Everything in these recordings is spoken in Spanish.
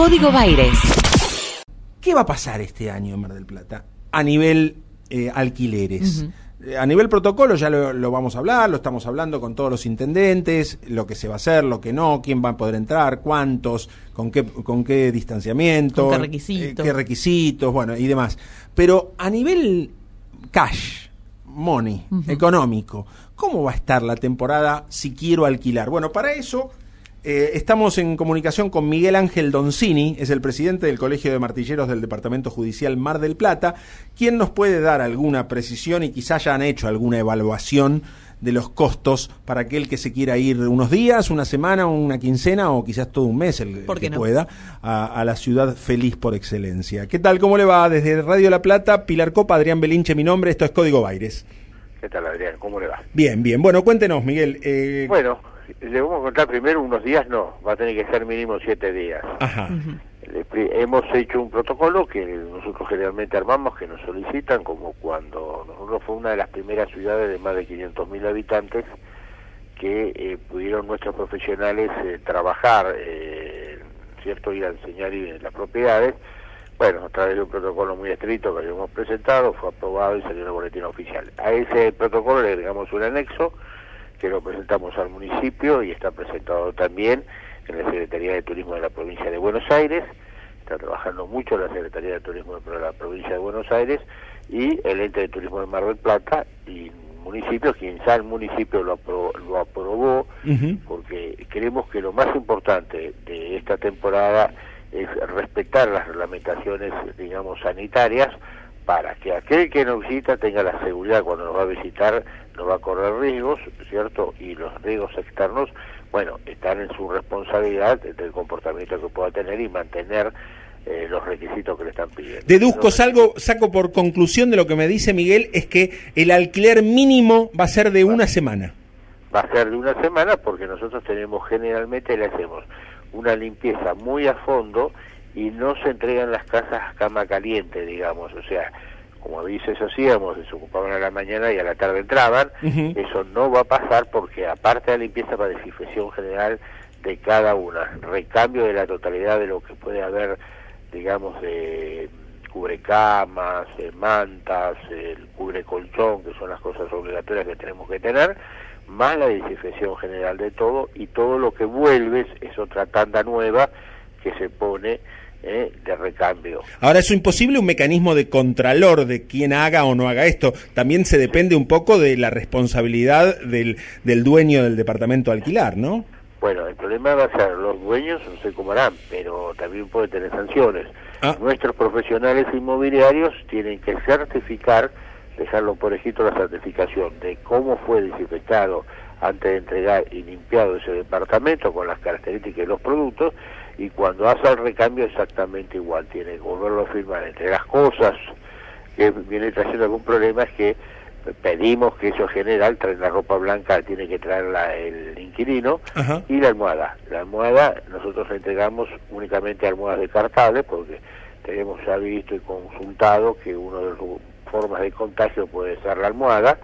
Código Baires. ¿Qué va a pasar este año en Mar del Plata a nivel eh, alquileres? Eh, A nivel protocolo ya lo, lo vamos a hablar, lo estamos hablando con todos los intendentes, lo que se va a hacer, lo que no, quién va a poder entrar, cuántos, con qué, con qué distanciamiento, Con qué requisitos. eh, qué requisitos, bueno, y demás. Pero a nivel cash, money, económico, ¿cómo va a estar la temporada si quiero alquilar? Bueno, para eso eh, estamos en comunicación con Miguel Ángel Doncini, es el presidente del Colegio de Martilleros del Departamento Judicial Mar del Plata, quien nos puede dar alguna precisión y quizás ya han hecho alguna evaluación de los costos para aquel que se quiera ir unos días, una semana, una quincena o quizás todo un mes, el, el ¿Por qué que no? pueda, a, a la ciudad feliz por excelencia. ¿Qué tal? ¿Cómo le va? Desde Radio La Plata, Pilar Copa, Adrián Belinche, mi nombre, esto es Código Baires. ¿Qué tal, Adrián? ¿Cómo le va? Bien, bien. Bueno, cuéntenos, Miguel. eh, Bueno, le vamos a contar primero unos días, no, va a tener que ser mínimo siete días. Ajá. Le pri- Hemos hecho un protocolo que nosotros generalmente armamos, que nos solicitan, como cuando nosotros fue una de las primeras ciudades de más de 500.000 habitantes que eh, pudieron nuestros profesionales eh, trabajar, eh, ¿cierto? Ir a enseñar y las propiedades. Bueno, a través de un protocolo muy estricto que habíamos presentado, fue aprobado y salió en el boletín oficial. A ese protocolo le agregamos un anexo que lo presentamos al municipio y está presentado también en la Secretaría de Turismo de la provincia de Buenos Aires. Está trabajando mucho la Secretaría de Turismo de la provincia de Buenos Aires y el ente de turismo de Mar del Plata y municipios, quien ya el municipio lo aprobó, lo aprobó porque creemos que lo más importante de esta temporada es respetar las reglamentaciones, digamos, sanitarias para que aquel que nos visita tenga la seguridad cuando nos va a visitar, no va a correr riesgos, ¿cierto? Y los riesgos externos, bueno, están en su responsabilidad del comportamiento que pueda tener y mantener eh, los requisitos que le están pidiendo. Deduzco, Los salgo, saco por conclusión de lo que me dice Miguel, es que el alquiler mínimo va a ser de una semana. va a ser de una semana porque nosotros tenemos generalmente le hacemos una limpieza muy a fondo y no se entregan las casas a cama caliente digamos o sea como a veces hacíamos se ocupaban a la mañana y a la tarde entraban eso no va a pasar porque aparte de la limpieza para desinfección general de cada una recambio de la totalidad de lo que puede haber digamos de cubrecamas, eh, mantas, el cubrecolchón, que son las cosas obligatorias que tenemos que tener, más la desinfección general de todo y todo lo que vuelves es otra tanda nueva que se pone eh, de recambio. Ahora, es imposible un mecanismo de contralor de quién haga o no haga esto. También se depende un poco de la responsabilidad del, del dueño del departamento a alquilar, ¿no? Bueno, el problema va a ser los dueños, no sé cómo harán, pero también puede tener sanciones. Ah. Nuestros profesionales inmobiliarios tienen que certificar, dejarlo por escrito la certificación de cómo fue desinfectado antes de entregar y limpiado ese departamento con las características de los productos y cuando hace el recambio exactamente igual, tiene que volverlo a firmar. Entre las cosas que viene trayendo algún problema es que pedimos que eso en general, traen la ropa blanca, tiene que traerla el inquilino, Ajá. y la almohada. La almohada nosotros le entregamos únicamente almohadas descartables porque tenemos ya visto y consultado que una de las formas de contagio puede ser la almohada.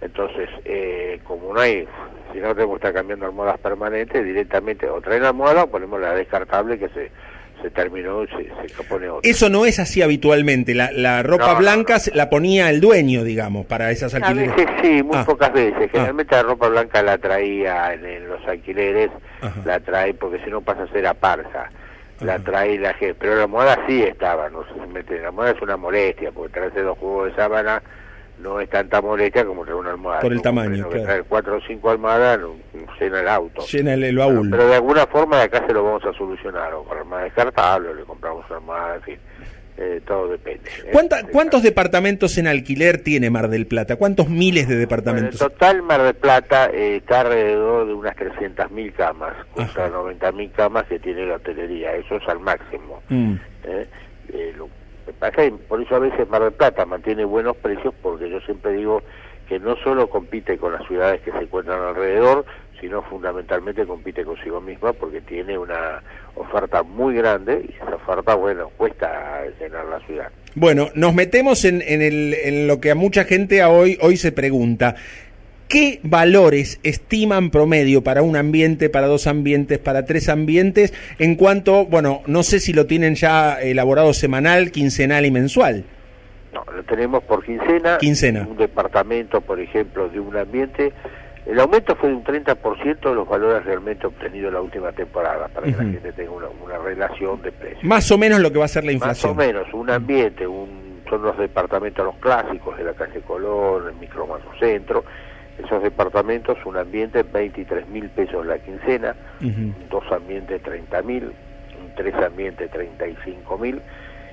Entonces, eh, como no hay, si no tenemos que estar cambiando almohadas permanentes, directamente o traen la almohada o ponemos la descartable que se, se terminó y se, se pone otra. Eso no es así habitualmente. La, la ropa No, blanca no. se- la ponía el dueño, digamos, para esas A alquileres. veces sí, muy Ah. pocas veces. Generalmente la ropa blanca la traía en, en los alquileres, Ajá. la trae porque si no pasa a ser a parsa. La trae la gente, pero la almohada sí estaba, no si mete, la almohada es una molestia, porque traerse dos juegos de sábana no es tanta molestia como traer una almohada. Por el tamaño, claro. traer cuatro o cinco almohadas llena el auto. Llena el, el baúl. Pero de alguna forma de acá se lo vamos a solucionar, o con armada descartable, o le compramos una armada, en fin, eh, todo depende. ¿eh? ¿Cuánta- De ¿Cuántos departamentos en alquiler tiene Mar del Plata? ¿Cuántos miles de Bueno, en departamentos? total, Mar del Plata eh, está alrededor de unas 300.000 camas, contra Ajá. 90.000 camas que tiene la hotelería. Eso es al máximo. Mm. Eh, lo es, por eso a veces Mar del Plata mantiene buenos precios, porque yo siempre digo que no solo compite con las ciudades que se encuentran alrededor, sino fundamentalmente compite consigo misma, porque tiene una oferta muy grande y esa oferta, bueno, cuesta llenar la ciudad. Bueno, nos metemos en, en el- en lo que a mucha gente a hoy, hoy se pregunta. ¿Qué valores estiman promedio para un ambiente, para dos ambientes, para tres ambientes? En cuanto, bueno, no sé si lo tienen ya elaborado semanal, quincenal y mensual. No, lo tenemos por quincena. Quincena. Un departamento, por ejemplo, de un ambiente. El aumento fue de un 30% de los valores realmente obtenidos en la última temporada, para que la gente tenga una, una relación de precios. Más o menos lo que va a ser la inflación. Más o menos, un ambiente, un, son los departamentos los clásicos de la calle Colón, el micromano centro esos departamentos, un ambiente 23 mil pesos la quincena, dos ambientes 30 mil, tres ambientes 35 mil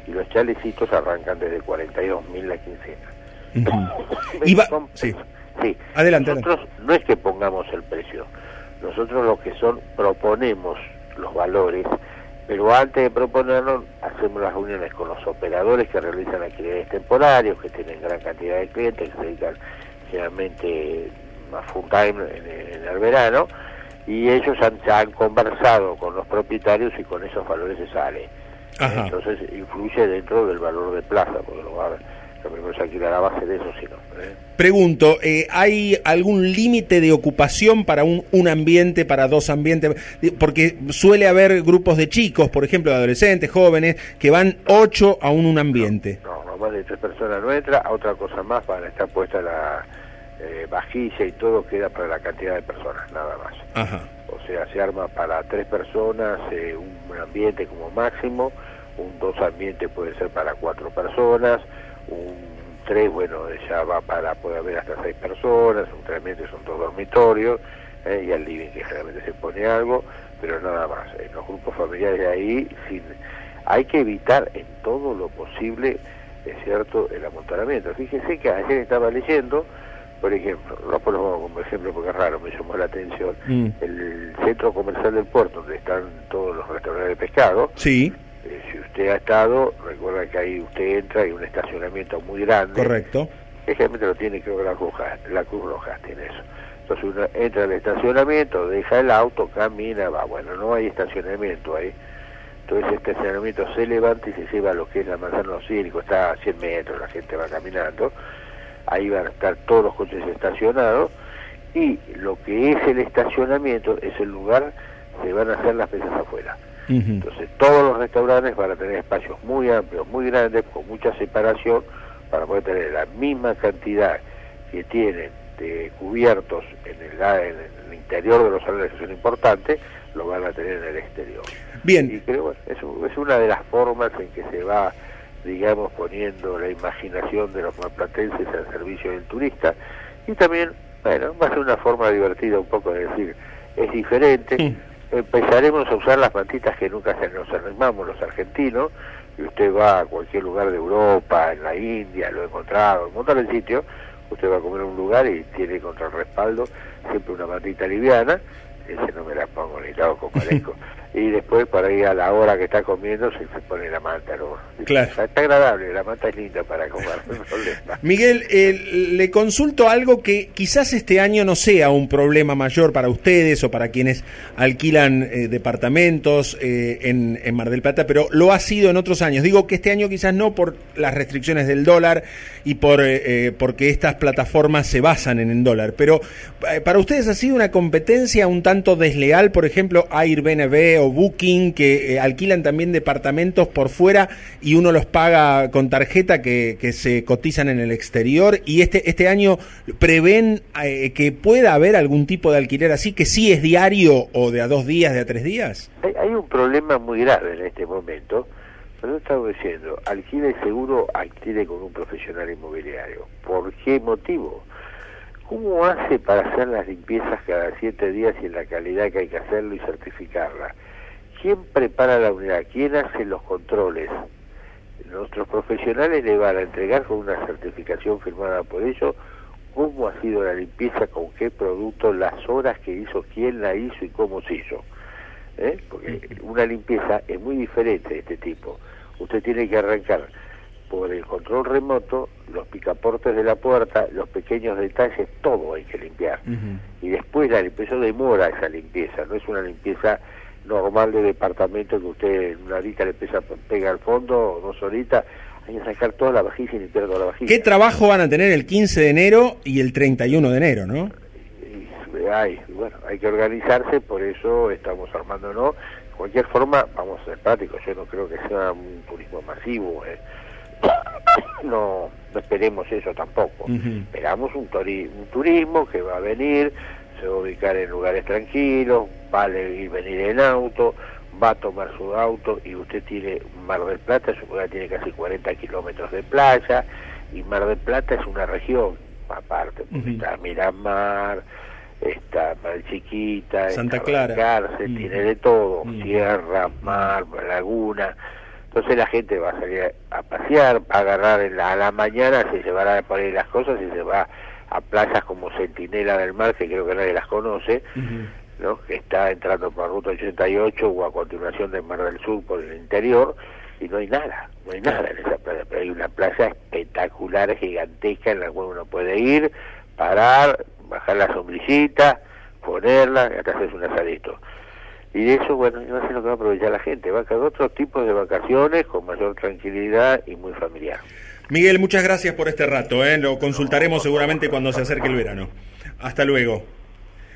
y los chalecitos arrancan desde 42 mil la quincena. sí. sí. Adelante. Nosotros no es que pongamos el precio, nosotros lo que son proponemos los valores, pero antes de proponerlo hacemos las reuniones con los operadores que realizan actividades temporarias, que tienen gran cantidad de clientes, que se dedican generalmente más full time en, el verano, y ellos han, han conversado con los propietarios y con esos valores se sale. Entonces influye dentro del valor de plaza, porque lo, va, lo primero alquilará a base de eso, sino. ¿eh? Pregunto, eh, ¿hay algún límite de ocupación para un, un ambiente, para dos ambientes? Porque suele haber grupos de chicos, por ejemplo, de adolescentes, jóvenes, que van ocho a un, un ambiente. No, no, más de tres personas no entra, a otra cosa más para estar puesta la eh, vajilla y todo queda para la cantidad de personas, nada más. O sea, se arma para tres personas, eh, un ambiente como máximo, un dos ambiente puede ser para cuatro personas, un tres, bueno, ya va para, puede haber hasta seis personas, un tres ambiente son dos dormitorios, eh, y al living que generalmente se pone algo, pero nada más. En los grupos familiares de ahí, sin, hay que evitar en todo lo posible, es cierto, el amontonamiento. Fíjese que ayer estaba leyendo, por ejemplo, lo pongo como ejemplo porque es raro, me llamó la atención, mm. el centro comercial del puerto, donde están todos los restaurantes de pescado. Sí. Eh, si usted ha estado, recuerda que ahí usted entra y un estacionamiento muy grande. Correcto. Generalmente lo tiene, creo que la Cruz, la Cruz Roja tiene eso. Entonces uno entra al estacionamiento, deja el auto, camina, va. Bueno, no hay estacionamiento ahí. Entonces este estacionamiento se levanta y se lleva a lo que es la manzana los está a 100 metros, la gente va caminando ahí van a estar todos los coches estacionados y lo que es el estacionamiento es el lugar se van a hacer las mesas afuera. Entonces todos los restaurantes van a tener espacios muy amplios, muy grandes, con mucha separación, para poder tener la misma cantidad que tienen de cubiertos en el, en el interior de los salones que son importantes, lo van a tener en el exterior. Bien. Y creo es, es una de las formas en que se va digamos, poniendo la imaginación de los malplatenses al servicio del turista. Y también, bueno, va a ser una forma divertida un poco de decir, es diferente. Empezaremos a usar las mantitas que nunca se nos armamos los argentinos, y usted va a cualquier lugar de Europa, en la India, lo he encontrado, en montón de sitios, usted va a comer en un lugar y tiene contra el respaldo siempre una mantita liviana, ese no me la pongo ni loco, parezco. y después para ir a la hora que está comiendo se, pone la manta. ¿no? Claro. Está, agradable, la manta es linda para comer. Miguel, le consulto algo que quizás este año no sea un problema mayor para ustedes o para quienes alquilan eh, departamentos eh, en, en, Mar del Plata, pero lo ha sido en otros años. Digo que este año quizás no por las restricciones del dólar y por eh, porque estas plataformas se basan en el dólar, pero para ustedes ha sido una competencia un tanto desleal, por ejemplo, Airbnb Booking que eh, alquilan también departamentos por fuera y uno los paga con tarjeta que, se cotizan en el exterior y este, este año prevén eh, que pueda haber algún tipo de alquiler así que sí es diario o de a dos días, de a tres días. Hay, un problema muy grave en este momento. Pero estamos diciendo, alquile seguro, alquile con un profesional inmobiliario. ¿Por qué motivo? ¿Cómo hace para hacer las limpiezas cada siete días y en la calidad que hay que hacerlo y certificarla? ¿Quién prepara la unidad? ¿Quién hace los controles? Nuestros profesionales le van a entregar con una certificación firmada por ellos cómo ha sido la limpieza, con qué producto, las horas que hizo, quién la hizo y cómo se hizo. ¿Eh? Porque una limpieza es muy diferente de este tipo. Usted tiene que arrancar por el control remoto, los picaportes de la puerta, los pequeños detalles, todo hay que limpiar. Y después la limpieza demora esa limpieza, no es una limpieza normal de departamento que usted en una horita le empieza, pega al fondo, dos horitas, hay que sacar toda la vajilla y limpiar toda la vajilla. ¿Qué trabajo van a tener el 15 de enero y el 31 de enero, no? hay, bueno, hay que organizarse, por eso estamos armándonos. De cualquier forma, vamos a ser prácticos, yo no creo que sea un turismo masivo. Eh. No, no esperemos eso tampoco. Esperamos un, un turismo que va a venir, se va a ubicar en lugares tranquilos, va a ir venir en auto, va a tomar su auto y usted tiene Mar del Plata, su lugar tiene casi 40 kilómetros de playa y Mar del Plata es una región aparte, porque está Miramar, está Mar Chiquita, Santa Clara, cárcel, tiene de todo, tierra, mar, laguna. Entonces la gente va a salir a pasear, va a agarrar en la, a la mañana, se llevará a poner las cosas y se va a playas como Centinela del Mar, que creo que nadie las conoce, ¿no? que está entrando por Ruta 88 o a continuación del Mar del Sur por el interior, y no hay nada, no hay nada en esa playa, pero hay una playa espectacular, gigantesca, en la cual uno puede ir, parar, bajar la sombrillita, ponerla, y hasta hacer un asadito. Y de eso, bueno, no sé lo que va a aprovechar la gente, va a quedar otro tipo de vacaciones con mayor tranquilidad y muy familiar. Miguel, muchas gracias por este rato, ¿eh? lo consultaremos seguramente cuando se acerque el verano. Hasta luego.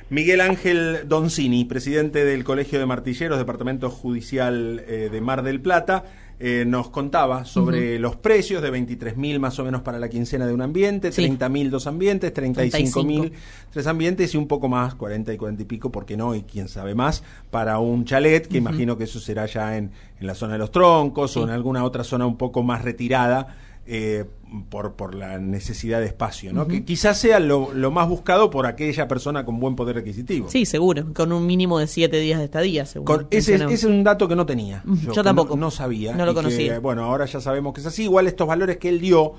Miguel Ángel Doncini, presidente del Colegio de Martilleros, Departamento Judicial eh, de Mar del Plata, eh, nos contaba sobre los precios de 23.000 más o menos para la quincena de un ambiente, 30.000 dos ambientes, 35.000 tres ambientes y un poco más, 40 y 40 y pico, ¿por qué no? Y quién sabe más, para un chalet, que imagino que eso será ya en, en, la zona de los troncos o en alguna otra zona un poco más retirada eh, por, por la necesidad de espacio, ¿no? Que quizás sea lo, más buscado por aquella persona con buen poder adquisitivo. Sí, seguro, con un mínimo de siete días de estadía, seguro. ese, es un dato que no tenía. Yo, tampoco. No, sabía. No lo conocía. bueno, ahora ya sabemos que es así. Igual estos valores que él dio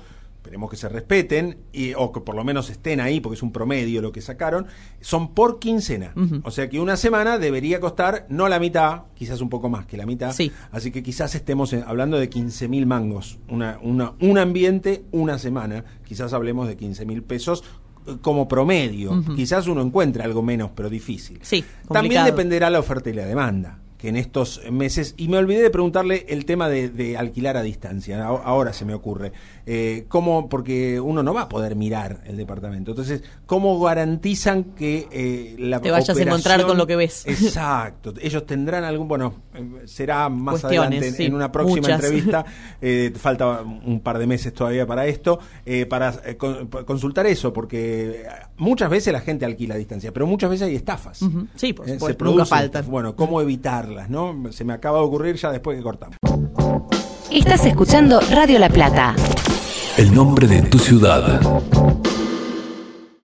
esperemos que se respeten, y, o que por lo menos estén ahí, porque es un promedio lo que sacaron, son por quincena. O sea que una semana debería costar no la mitad, quizás un poco más que la mitad. Sí. Así que quizás estemos hablando de 15 mil mangos, una, una, un ambiente, una semana. Quizás hablemos de 15 mil pesos eh, como promedio. Quizás uno encuentre algo menos, pero difícil. Sí, También dependerá la oferta y la demanda que en estos meses, y me olvidé de preguntarle el tema de, alquilar a distancia, ahora se me ocurre, eh, ¿cómo, porque uno no va a poder mirar el departamento, entonces, ¿cómo garantizan que eh, la Te vayas a encontrar con lo que ves. Exacto, ellos tendrán algún, bueno, eh, será más adelante en, una próxima entrevista, eh, falta un par de meses todavía para esto, para consultar eso, porque muchas veces la gente alquila a distancia, pero muchas veces hay estafas. Sí, pues, se nunca faltan. Bueno, ¿cómo evitar ¿no? Se me acaba de ocurrir ya después que cortamos. Estás escuchando Radio La Plata. El nombre de tu ciudad.